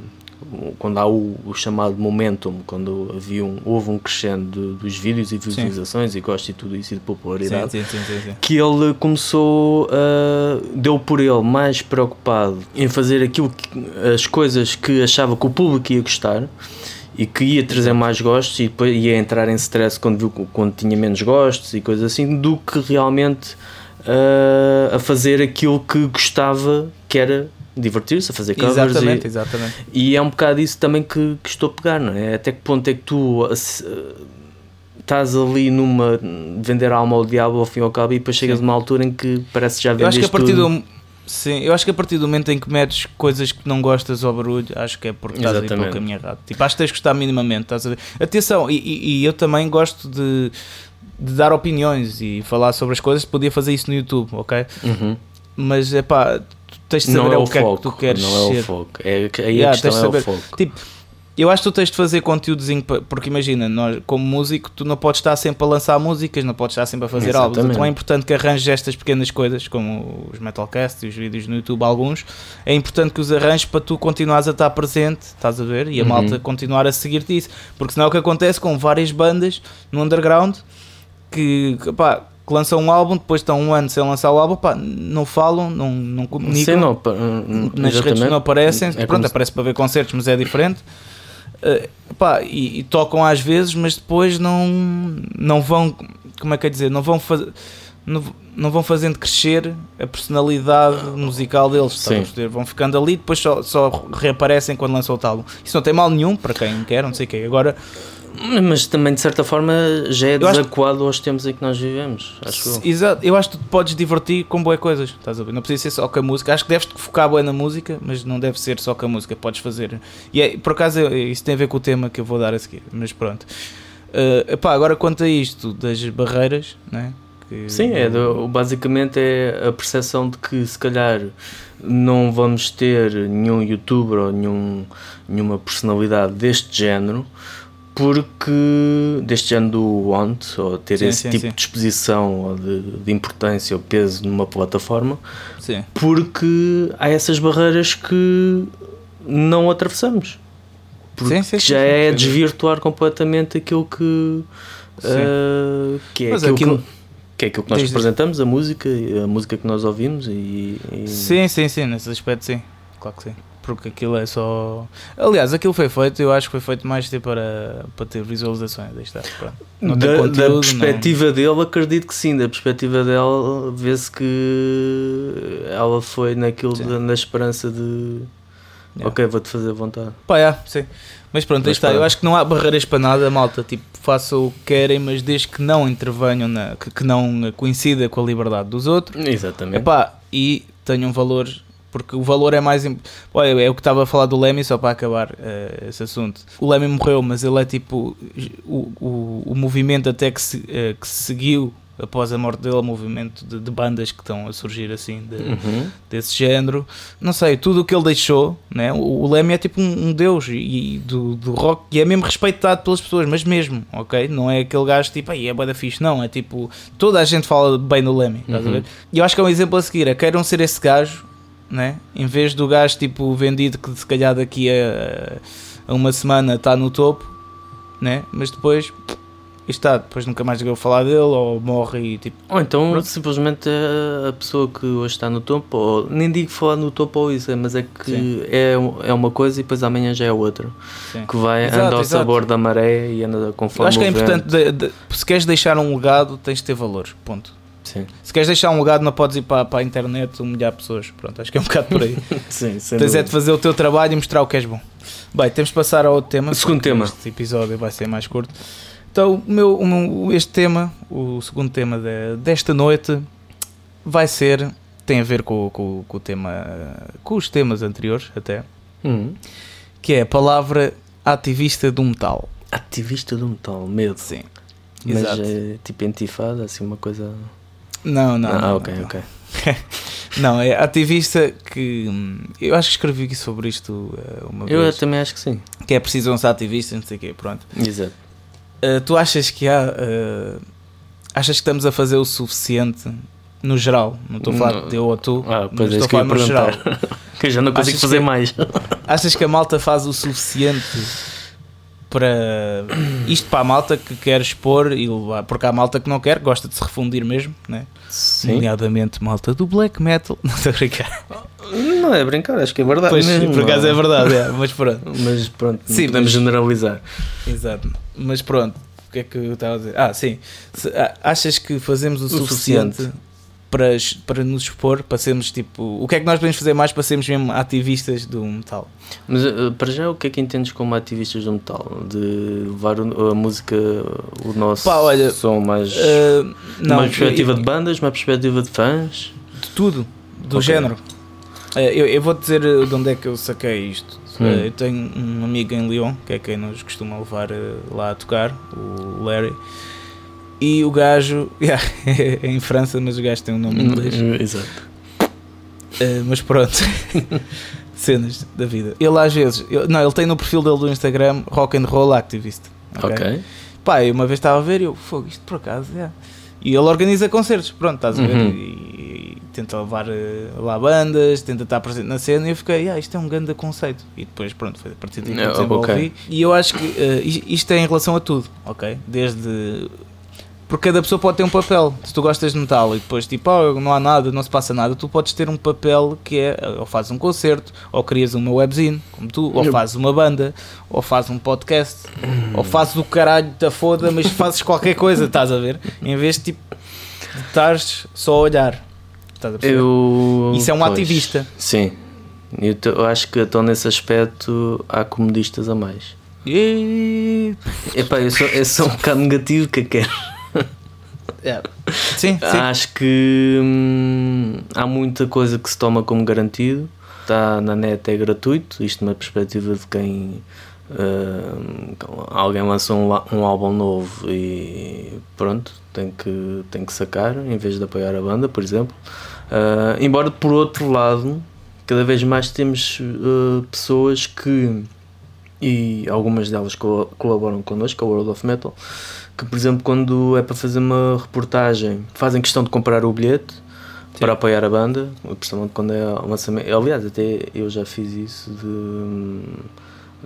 quando há o, o, chamado momentum, quando havia um, houve um crescendo dos vídeos e visualizações sim. e gosto e tudo isso e de popularidade, sim, sim, que ele começou, uh, deu por ele mais preocupado em fazer aquilo que, as coisas que achava que o público ia gostar e que ia trazer mais gostos e depois ia entrar em stress quando viu quando tinha menos gostos e coisas assim, do que realmente uh, a fazer aquilo que gostava que era divertir-se, a fazer covers. Exatamente, e, exatamente. E é um bocado isso também que, que estou a pegar, não é? Até que ponto é que tu uh, estás ali numa. vender a alma ao diabo ao fim e ao cabo e depois chegas a uma altura em que parece já vendeste eu acho que a partir tudo. Do, sim, eu acho que a partir do momento em que metes coisas que não gostas ao barulho, acho que é porque estás Exatamente. a ir para o caminho errado. Tipo, acho que tens que gostar minimamente, estás a ver? Atenção, e, e, e eu também gosto de de dar opiniões e falar sobre as coisas, podia fazer isso no YouTube, ok? Uhum. Mas é pá, tens de saber é o, que foco, é que tu queres não ser. é o foco. É, aí yeah, a questão é saber, o foco. Tipo, eu acho que tu tens de fazer conteúdozinho, porque imagina, nós, como músico, tu não podes estar sempre a lançar músicas, não podes estar sempre a fazer Exatamente. álbuns. Então é importante que arranjes estas pequenas coisas, como os Metalcasts e os vídeos no YouTube, alguns. É importante que os arranjes para tu continuares a estar presente, estás a ver? E a uhum. malta continuar a seguir-te isso. Porque senão é o que acontece com várias bandas no underground que, pá, que lançam um álbum, depois estão um ano sem lançar o álbum, pá, não falam, não, não comunicam, Sim, não, nas exatamente. redes não aparecem, é pronto, aparece para ver concertos, mas é diferente. Uh, pá, e, e, tocam às vezes, mas depois não, não vão, como é que é dizer, não vão fazer. Não, não vão fazendo crescer a personalidade musical deles, vão ficando ali depois só, só reaparecem quando lançam o álbum. Isso não tem mal nenhum para quem quer, não sei o quê. Agora, mas também, de certa forma, já é desadequado acho... aos tempos em que nós vivemos. Acho eu. Exato, eu acho que tu podes divertir com boas coisas. Estás a ver? Não precisa ser só com a música. Acho que deves focar bem na música, mas não deve ser só com a música. Podes fazer. E é, por acaso, isso tem a ver com o tema que eu vou dar a seguir. Mas pronto. Uh, epá, agora, quanto a isto das barreiras, né? Que... Sim, é do, basicamente é a percepção de que se calhar não vamos ter nenhum youtuber ou nenhum, nenhuma personalidade deste género porque deste ano do want, ou ter Sim, esse sim, tipo sim. de exposição ou de, de importância ou peso numa plataforma, porque há essas barreiras que não atravessamos. Porque Sim, sim, sim, já é desvirtuar completamente aquilo que, ah, que é Mas aquilo, aquilo- que, que é aquilo que nós diz. representamos, a música, a música que nós ouvimos e, e- Sim, sim, sim, nesse aspecto sim. Claro que sim. Porque aquilo é só. Aliás, aquilo foi feito, eu acho que foi feito mais tipo para, para ter visualizações. Está. Não da, conteúdo, da não- perspectiva dele, acredito que sim. Da perspectiva dela, vê-se que ela foi naquilo de- na esperança de Yeah. ok, vou-te fazer vontade. Pá, é, sim. Mas pronto, Mas está. Eu acho que não há barreiras para nada, malta. Tipo, façam o que querem, mas desde que não intervenham, na, que, que não coincida com a liberdade dos outros. Exatamente. Epá, e tenham valores, porque o valor é mais. imp- Olha, é o que estava a falar do Lemmy, só para acabar eh, esse assunto. O Lemmy morreu, mas ele é tipo. O, o, o movimento até que se, eh, que se seguiu após a morte dele, o movimento de, de bandas que estão a surgir assim, de- Uhum. desse género. Não sei, tudo o que ele deixou, né? o, o Lemmy é tipo um, um deus e, e do, do rock e é mesmo respeitado pelas pessoas, mas mesmo, ok? Não é aquele gajo tipo, aí é bué da fixe, não, é tipo, toda a gente fala bem do Lemmy, estás a Uhum. ver? E eu acho que é um exemplo a seguir, é queiram ser esse gajo, né? Em vez do gajo tipo vendido que se calhar daqui a, a uma semana está no topo, né? Mas depois, está, depois nunca mais eu falar dele ou morre e tipo, Ou então Pronto. simplesmente é a pessoa que hoje está no topo, ou nem digo falar no topo ou isso, mas é que Sim. é, é uma coisa e depois amanhã já é outra. sim. Que vai, Exato, anda ao exato. sabor da maré e anda conforme Eu acho que é importante, de- de- se queres deixar um legado, tens de ter valores. Ponto. Sim, Se queres deixar um legado, não podes ir para, para a internet humilhar pessoas. Pronto, acho que é um bocado por aí. sim, tens é de fazer o teu trabalho e mostrar o que és bom. Bem, temos de passar ao outro tema. O segundo tema. Este episódio vai ser mais curto. Então, o meu, o meu- este tema, o segundo tema de- desta noite, vai ser. tem a ver com, com, com o tema. com os temas anteriores, até. Hum. Que é a palavra ativista do metal. Ativista do metal, medo. Sim. Mas Exato. é tipo intifada, assim uma coisa. Não, não. ah, não, ok, não. ok. Não, é ativista que. Eu acho que escrevi sobre isto eh, uma Eu vez. também acho que sim. Que é preciso ser ativista, não sei o quê, pronto. Exato. Uh, tu achas que há. uh, achas que estamos a fazer o suficiente no geral? Não estou a falar de eu ou tu, Ah, mas é estou isso a eu falar no geral. perguntar. que eu já não consigo Achas fazer que- mais. Achas que a malta faz o suficiente para isto para a malta que quer expor e levar? Porque há malta que não quer, gosta de se refundir mesmo, né? Sim. nomeadamente malta do black metal. Não estou a brincar. Não é brincar, acho que é verdade. Pois, mesmo, por acaso não é verdade, é, mas pronto. Mas pronto, Sim, podemos mas- generalizar. Exato. Mas pronto, o que é que eu estava a dizer? Ah, sim. Ah, achas que fazemos o, O suficiente, suficiente. Para, para nos expor, para sermos tipo. O que é que nós podemos fazer mais para sermos mesmo ativistas do metal? Mas eh, para já, o que é que entendes como ativistas do metal? De levar a música, o nosso Pá, olha, som mais. Ah, não, uma perspectiva eu- de bandas, uma perspectiva de fãs? de tudo, do Ok. género. Eh, Eu, eu vou dizer de onde é que eu saquei isto. Hum. Eh, Eu tenho um amigo em Lyon, que é quem nos costuma levar lá a tocar, o Larry. E o gajo, yeah, é em França, mas o gajo tem um nome em inglês. Exato. Uh, mas pronto, cenas da vida. Ele às vezes, eu- não, ele tem no perfil dele do Instagram Rock and Roll Activist. ok? Ok. Pá, eu uma vez estava a ver e eu, fogo, isto por acaso, é. E ele organiza concertos, pronto, estás a ver? Uhum. E, e tenta levar eh, lá bandas, tenta estar presente na cena e eu fiquei, ah, isto é um grande conceito. E depois, pronto, foi a partir daí que eu desenvolvi. ok. E eu acho que is- isto é em relação a tudo, ok? Desde. Porque cada pessoa pode ter um papel. Se tu gostas de metal e depois tipo, oh, não há nada, não se passa nada, tu podes ter um papel que é ou fazes um concerto, ou crias uma webzine, como tu, ou fazes uma banda, ou fazes um podcast, ou fazes o caralho da foda, mas fazes qualquer coisa, estás a ver? Em vez de tipo de estares só a olhar. Estás a perceber? Eu, Isso é um pois, ativista. Sim. Eu, eu acho que então nesse aspecto há comodistas a mais. E... Epá, eu sou, eu sou um bocado negativo que quero. Sim, sim. Acho que hum, há muita coisa que se toma como garantido. Está na net, é gratuito. Isto na perspectiva de quem hum, alguém lançou um, um álbum novo e pronto, tem que, tem que sacar em vez de apoiar a banda, por exemplo. Ah, embora por outro lado, cada vez mais temos ah, pessoas que e algumas delas colaboram connosco, a World of Metal, que por exemplo quando é para fazer uma reportagem fazem questão de comprar o bilhete Sim. para apoiar a banda, principalmente quando é o lançamento. Aliás, até eu já fiz isso de,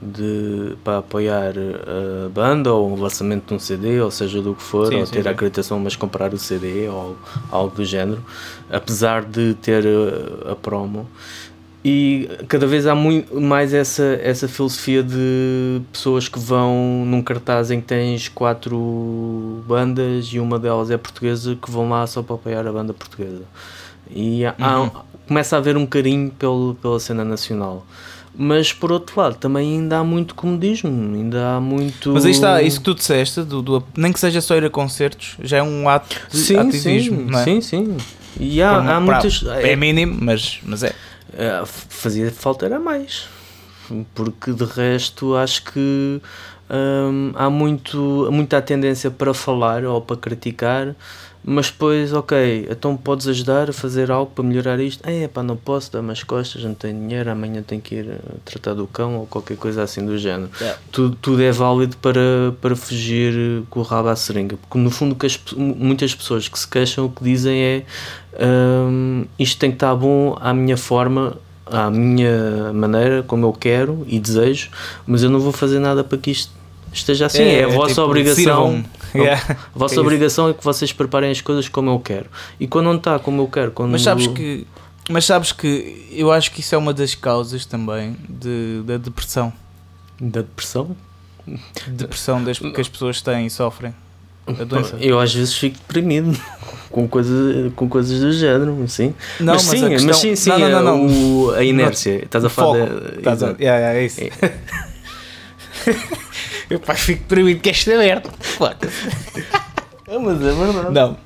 de para apoiar a banda ou o lançamento de um CD, ou seja do que for, sim, ou sim, ter a acreditação, mas comprar o CD ou algo do género, apesar de ter a, a promo e cada vez há muito mais essa, essa filosofia de pessoas que vão num cartaz em que tens quatro bandas e uma delas é portuguesa que vão lá só para apoiar a banda portuguesa. E há, uhum. há, começa a haver um carinho pelo, pela cena nacional. Mas por outro lado, também ainda há muito comodismo, ainda há muito. Mas aí está, isso que tu disseste, do, do, nem que seja só ir a concertos, já é um ato de sim, ativismo, sim, é? Sim, sim. E há, há muitas. É mínimo, mas, mas é. Uh, fazia falta era mais. Porque de resto acho que um, há muito, muita tendência para falar ou para criticar mas depois, ok, então podes ajudar a fazer algo para melhorar isto? É, pá, não posso dar mais costas, não tenho dinheiro, amanhã tenho que ir tratar do cão ou qualquer coisa assim do género. Yeah. Tudo, tudo é válido para, para fugir com o rabo à seringa, porque no fundo que as, muitas pessoas que se queixam o que dizem é um, isto tem que estar bom à minha forma, à minha maneira, como eu quero e desejo, mas eu não vou fazer nada para que isto esteja assim. É, é a vossa tipo, obrigação. Yeah. A vossa é obrigação é que vocês preparem as coisas como eu quero. E quando não está como eu quero, quando mas sabes que mas sabes que eu acho que isso é uma das causas também de, da depressão. Da depressão? Depressão das, que as pessoas têm e sofrem. A doença. Eu às vezes fico deprimido com, coisa, com coisas do género, sim. Não, mas, mas sim, questão... mas sim, sim, não, não, não, O, a inércia. Estás a falar. De, Estás a... Yeah, yeah, é isso. É. Eu pá, fico deprimido que esta merda. Ah, mas é verdade. Não.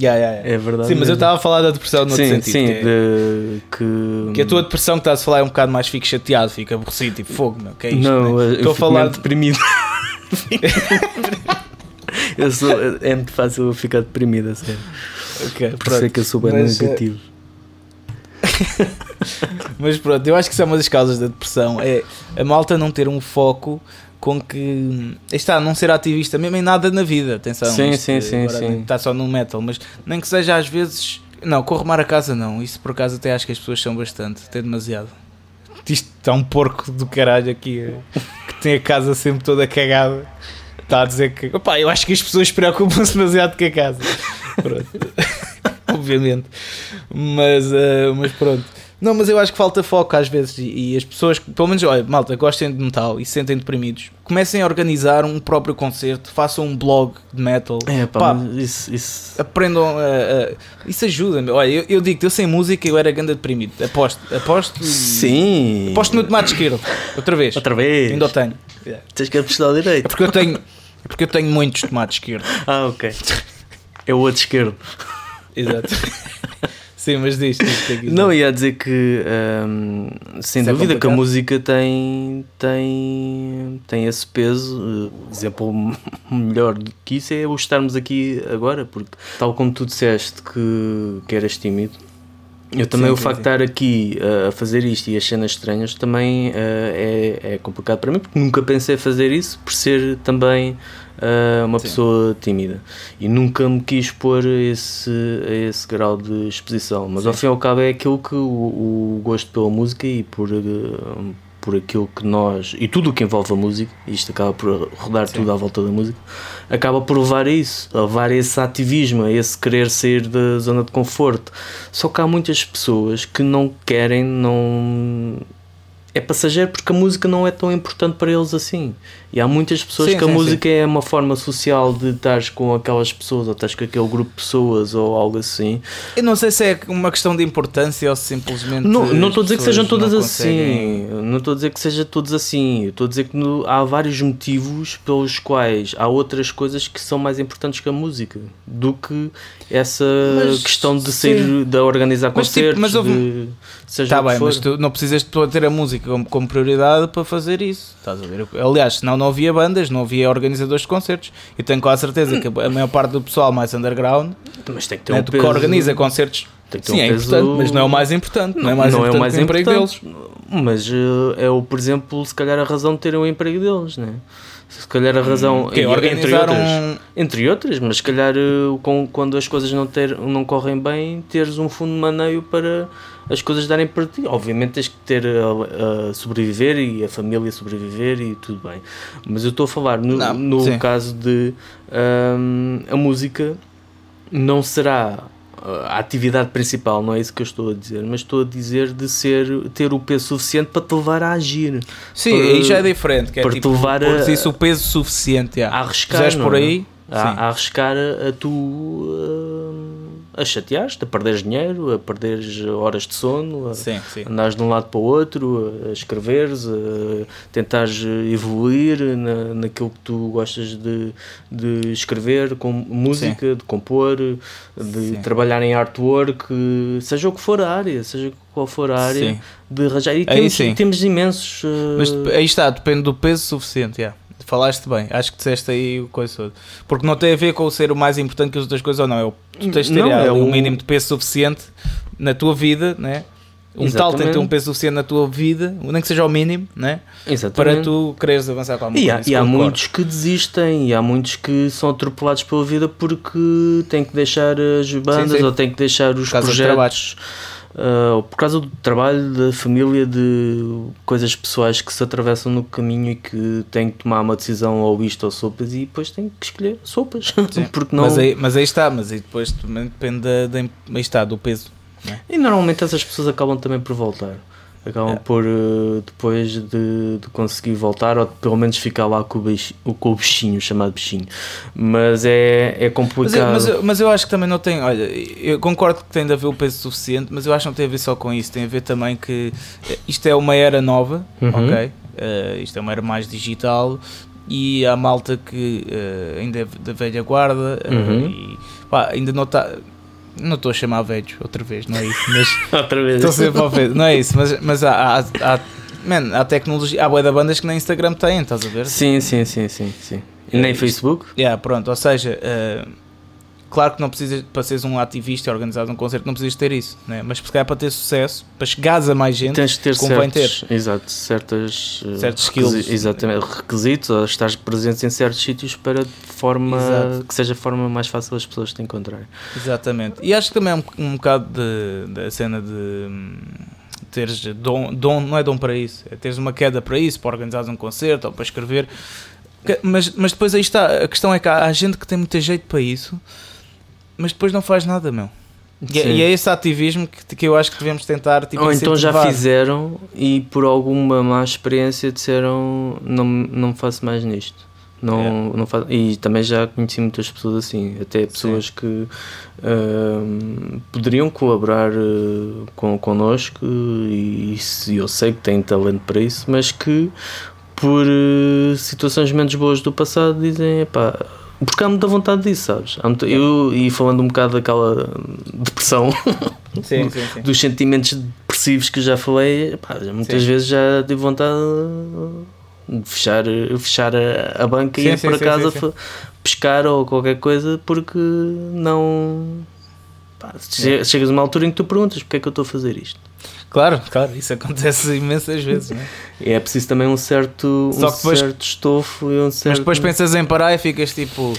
Yeah, yeah, yeah. É verdade. Sim, mas eu estava a falar da depressão no sim, sentido. Sim, que, é, de, que... que a tua depressão que estás a falar é um bocado mais fico chateado, fico aborrecido, tipo fogo, meu, que é isto? Não, né? estou a falar deprimido. eu sou, é muito fácil ficar deprimido, a sério. Okay, Por isso é que eu sou bem mas, negativo. mas pronto, eu acho que isso é uma das causas da depressão. É a malta não ter um foco com que está não ser ativista mesmo em nada na vida, atenção. Sim, sim, sim, sim. Está só no metal, mas nem que seja às vezes. Não, corromar a casa não. Isso por acaso até acho que as pessoas são bastante, até demasiado. Isto está um porco do caralho aqui que tem a casa sempre toda cagada. Está a dizer que. Opá, eu acho que as pessoas preocupam-se demasiado com a casa. Pronto. Obviamente. Mas, uh, mas pronto. Não, mas eu acho que falta foco às vezes e, e, as pessoas, pelo menos, olha, malta, gostem de metal e se sentem deprimidos, comecem a organizar um próprio concerto, façam um blog de metal. É, pá, pá isso, isso... Aprendam a, a, Isso ajuda-me. Olha, eu, eu digo eu sem música eu era ganda deprimido. Aposto, aposto. Sim. Aposto no tomate esquerdo. Outra vez. Outra vez. Ainda o tenho. Yeah. Tens que apostar direito. É porque eu tenho. É porque eu tenho muitos tomates esquerdos. Ah, ok. É o outro esquerdo. Exato. Sim, mas diz. diz não, ia dizer que, um, sem Isso é dúvida, é que a música tem, tem, tem esse peso. Exemplo melhor do que isso é o estarmos aqui agora, porque, tal como tu disseste que, que eras tímido, eu também, sim, o facto sim. de estar aqui uh, a fazer isto e as cenas estranhas também uh, é, é complicado para mim, porque nunca pensei fazer isso, por ser também uh, uma Sim. pessoa tímida e nunca me quis pôr esse, a esse grau de exposição. Mas Sim. ao fim e ao cabo é aquilo que o, o gosto pela música e por, uh, por aquilo que nós e tudo o que envolve a música, isto acaba por rodar Sim. tudo à volta da música, acaba por levar a isso, a levar a esse ativismo, a esse querer sair da zona de conforto. Só que há muitas pessoas que não querem, não é passageiro porque a música não é tão importante para eles assim. E há muitas pessoas sim, que a sim, música sim. é uma forma social de estar com aquelas pessoas, ou estás com aquele grupo de pessoas, ou algo assim. Eu não sei se é uma questão de importância ou simplesmente. Não, não estou a dizer que sejam todas assim. Não estou a dizer que seja todos assim. Estou a dizer que no, há vários motivos pelos quais há outras coisas que são mais importantes que a música do que essa mas, questão de ser, de organizar mas, concertos. Tipo, mas houve... de, seja tá bem, mas tu não precisas de ter a música como, como prioridade para fazer isso. Estás a ver? Aliás, senão não havia bandas, não havia organizadores de concertos. E tenho quase a certeza que a maior parte do pessoal mais underground mas tem que, ter né, um que organiza concertos Tem que ter Sim, um é peso- importante, mas não é o mais importante. Não, é mais importante que o emprego deles. Mas eh, é o, por exemplo, se calhar a razão de terem o emprego deles, né? Se calhar a razão, Que é e- entre organizar outras, um- entre outras, mas se calhar eh, com, quando as coisas não, ter, não correm bem, teres um fundo de maneio para as coisas darem para ti. Obviamente tens que ter a, a sobreviver e a família sobreviver e tudo bem. Mas eu estou a falar no, Não, no caso de hum, a música não será a atividade principal, não é isso que eu estou a dizer, mas estou a dizer de ser ter o peso suficiente para te levar a agir, Sim, Para- aí já é diferente. É para tipo, te levar a- isso o peso suficiente. já. a arriscar. Não por é? aí, a, a arriscar a, a tu hum, a chatear-te, a perderes dinheiro, a perderes horas de sono, a Sim, sim. andares de um lado para o outro, a escreveres, a tentares evoluir na, naquilo que tu gostas de, de escrever, com música, de compor, de Sim. trabalhar em artwork, seja o que for a área, seja qual for a área, Sim. de arranjar. E temos, sim. temos imensos. uh, Mas aí está, depende do peso suficiente. já. Falaste bem, acho que disseste aí o coisa todo. Porque não tem a ver com o ser o mais importante que as outras coisas ou não. É o, tu tens de ter Não, é um o- mínimo de peso suficiente na tua vida, né? Um tal tem de ter um Exatamente. peso suficiente na tua vida, nem que seja o mínimo, né? exatamente. Para tu quereres avançar com alguma E há, e há muitos que desistem, e há muitos que são atropelados pela vida porque têm que deixar as bandas sim. ou têm que deixar os do projetos. ah, ou por causa do trabalho, da família, de coisas pessoais que se atravessam no caminho e que têm que tomar uma decisão ou isto ou sopas e depois têm que escolher sopas. porque não... Mas, aí, mas aí está, mas aí depois também depende da, da, aí está, do peso. E normalmente essas pessoas acabam também por voltar. Acabam É. por eh, depois de, de conseguir voltar ou de pelo menos ficar lá com o, bichinho, com o bichinho, chamado bichinho. Mas é, é Mas eu, complicado. mas, eu, mas eu acho que também não tem. Olha, eu concordo que tem de haver o peso suficiente, mas eu acho que não tem a ver só com isso. Tem a ver também que eh, isto é uma era nova, Uhum. ok? Eh, isto é uma era mais digital e há malta que eh, ainda é da velha guarda Uhum. e pá, ainda não está. Não estou a chamar velhos outra vez, não é isso, mas Outra vez. estou sempre a ver, não é isso, mas, mas há, há, há, man, há tecnologia, há boia da bandas que nem Instagram têm, estás a ver? Sim, sim, sim, sim, sim. E nem É, Facebook? Yeah, pronto, ou seja, eh, claro que não precisas, para seres um ativista e organizar um concerto, não precisas ter isso, né? mas se calhar para ter sucesso, para chegares a mais gente, Tens de ter convém certos, exato, certas, eh, Certos skills. Exatamente, requisitos, ou estás presente em certos sítios para de forma Exato. que seja a forma mais fácil das pessoas te encontrarem. Exatamente. E acho que também é um, um bocado de- da cena de hum, teres dom, dom, não é dom para isso, é teres uma queda para isso, para organizar um concerto ou para escrever. Mas, mas depois aí está, a questão é que há, há gente que tem muito jeito para isso, mas depois não faz nada, meu. E, é- Sim. e é esse ativismo que, que eu acho que devemos tentar tipo, Ou então já fizeram e por alguma má experiência disseram não, não faço mais nisto. Não, não faço, e também já conheci muitas pessoas assim, até pessoas que ahm, poderiam colaborar eh, com, connosco e, se eu sei que têm talento para isso, mas que por eh, situações menos boas do passado dizem epá, porque há muita vontade disso, sabes? Muita- eu, e falando um bocado daquela depressão Sim, sim, sim. dos sentimentos depressivos que já falei, pá, muitas vezes já tive vontade de fechar, fechar a, a banca e ir para casa pescar ou qualquer coisa porque não. Pá, che- chegas a uma altura em que tu perguntas porque é que eu estou a fazer isto. Claro, claro, isso acontece imensas vezes, né? E é preciso também um certo, Só um depois- certo estofo e um certo. Mas depois pensas em parar e ficas tipo,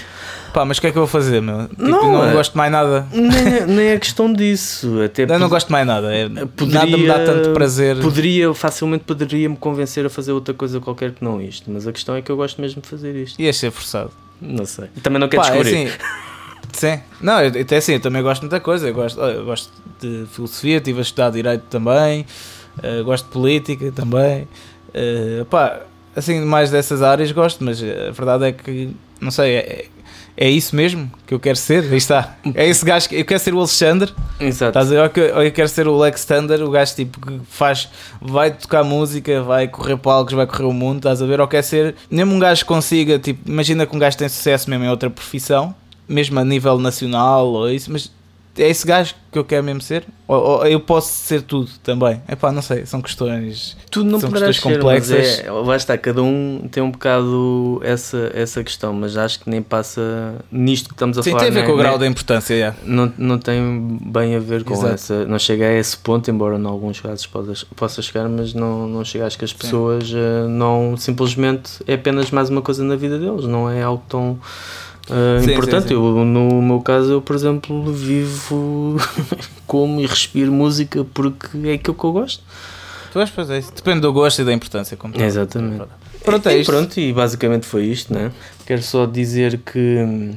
pá, mas o que é que eu vou fazer, meu? Tipo, Não, não, é- gosto mais nada. Nem, é- nem é questão disso. Até Eu não gosto mais nada. É, poderia- nada me dá tanto prazer. Poderia, facilmente poderia me convencer a fazer outra coisa qualquer que não isto. Mas a questão é que eu gosto mesmo de fazer isto. Ias ser forçado. Não sei. Também não quero Pá, é descobrir. assim, sim. Não, eu, até assim, eu também gosto de muita coisa. Eu gosto, eu gosto de filosofia, estive a estudar Direito também. eh, gosto de política também. eh, pá, assim, mais dessas áreas gosto, mas a verdade é que, não sei, é, é isso mesmo que eu quero ser. Aí está. É esse gajo que eu quero ser o Alexandre. Exato. Estás a que- ou eu quero ser o Lex Thunder, o gajo tipo que faz, vai tocar música, vai correr palcos, vai correr o mundo, estás a ver? Ou quer ser, mesmo um gajo que consiga, tipo, imagina que um gajo tem sucesso mesmo em outra profissão, mesmo a nível nacional ou isso, mas é esse gajo que eu quero mesmo ser? Ou, ou eu posso ser tudo também? É pá, não sei, são questões. Tudo não são questões ser, complexas. mas é, lá está, cada um tem um bocado essa, essa questão, mas acho que nem passa nisto que estamos a Sim, falar. tem a ver né? com o grau da importância, yeah. não, não tem bem a ver com Exato. essa. Não chega a esse ponto, embora em alguns casos possa, possa chegar, mas não, não chega. Acho que as pessoas eh, não simplesmente é apenas mais uma coisa na vida deles, não é algo tão. Eh, Sim, importante, sim, sim. Eu, no meu caso, eu, por exemplo, vivo como e respiro música porque é aquilo que eu gosto. Pois, pois é isso. Depende do gosto e da importância. Como tal. Exatamente. Pronto, é e, isto. pronto, e basicamente foi isto, né? Quero só dizer que.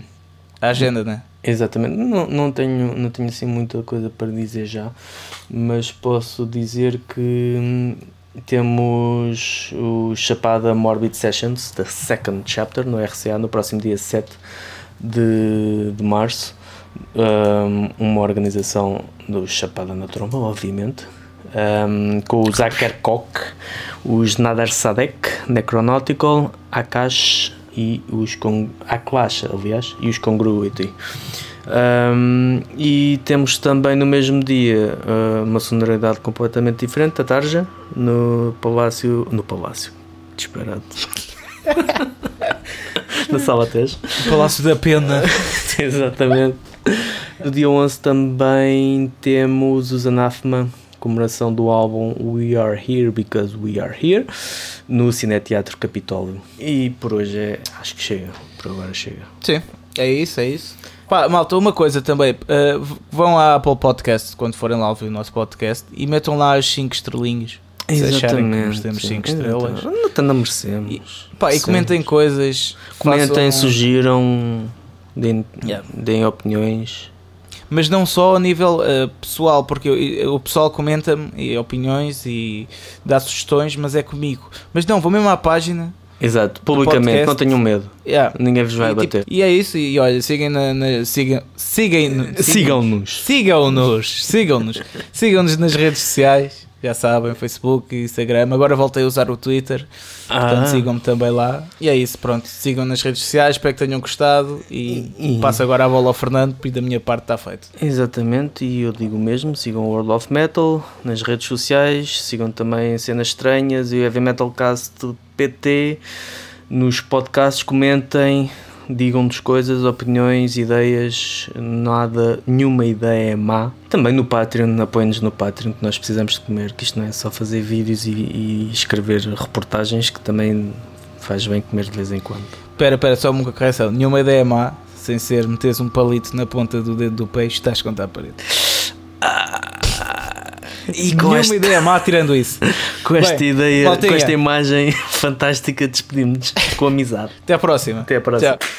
A agenda, né? Exatamente, não, não, tenho, não tenho assim muita coisa para dizer já, mas posso dizer que hum, temos o Chapada Morbid Sessions, the second chapter, no RCA, no próximo dia 7 de, de março. Um, uma organização do Chapada na Tromba, obviamente, um, com o Zakar Kok, os Nadar Sadek, Necronautical, Akash e os Con Aklash, aliás, e os Congruity. Um, e temos também no mesmo dia uh, uma sonoridade completamente diferente, a Tarja, no Palácio. No Palácio, disparado. na Sala Tejo. O Palácio da Pena. Exatamente. No dia 11 também temos os Anathema, comemoração do álbum We Are Here Because We Are Here, no Cineteatro Capitólio. E por hoje é, acho que chega, por agora chega. Sim, é isso, é isso. Pá, malta, uma coisa também. uh, vão à Apple Podcast quando forem lá ouvir o nosso podcast e metam lá as 5 estrelinhas. Se acharem que nós temos 5 estrelas. Não, não, merecemos. Pá, e comentem coisas. Comentem, façam- sugiram, deem, Yeah. deem opiniões. Mas não só a nível uh, pessoal, porque eu- eu- o pessoal comenta-me e opiniões e dá sugestões, mas é comigo. Mas não, vou mesmo à página. Exato, publicamente, não tenham medo. Yeah. Ninguém vos vai e, tipo, bater. e é isso, e olha, sigam na, na sigam, sigam, Sigam-nos. Sigam-nos, sigam-nos, sigam-nos nas redes sociais, já sabem, Facebook e Instagram. Agora voltei a usar o Twitter, portanto Ah. sigam-me também lá. E é isso, pronto, sigam nas redes sociais, espero que tenham gostado e, E- passo agora a bola ao Fernando e da minha parte está feito. Exatamente, e eu digo mesmo, sigam o World of Metal nas redes sociais, sigam também Cenas Estranhas e o Heavy Metalcast PT, nos podcasts comentem, digam-nos coisas, opiniões, ideias, nada, nenhuma ideia é má. Também no Patreon, apoiem-nos no Patreon, que nós precisamos de comer, que isto não é só fazer vídeos e, e escrever reportagens, que também faz bem comer de vez em quando. Espera, espera, só uma correção, nenhuma ideia má, sem ser meteres um palito na ponta do dedo do peixe, estás contra a parede. E com nenhuma esta, ideia má tirando isso. com esta Bem, ideia, maltinha. com esta imagem fantástica, despedimos-nos com amizade. Até à próxima. Até a próxima. Tchau.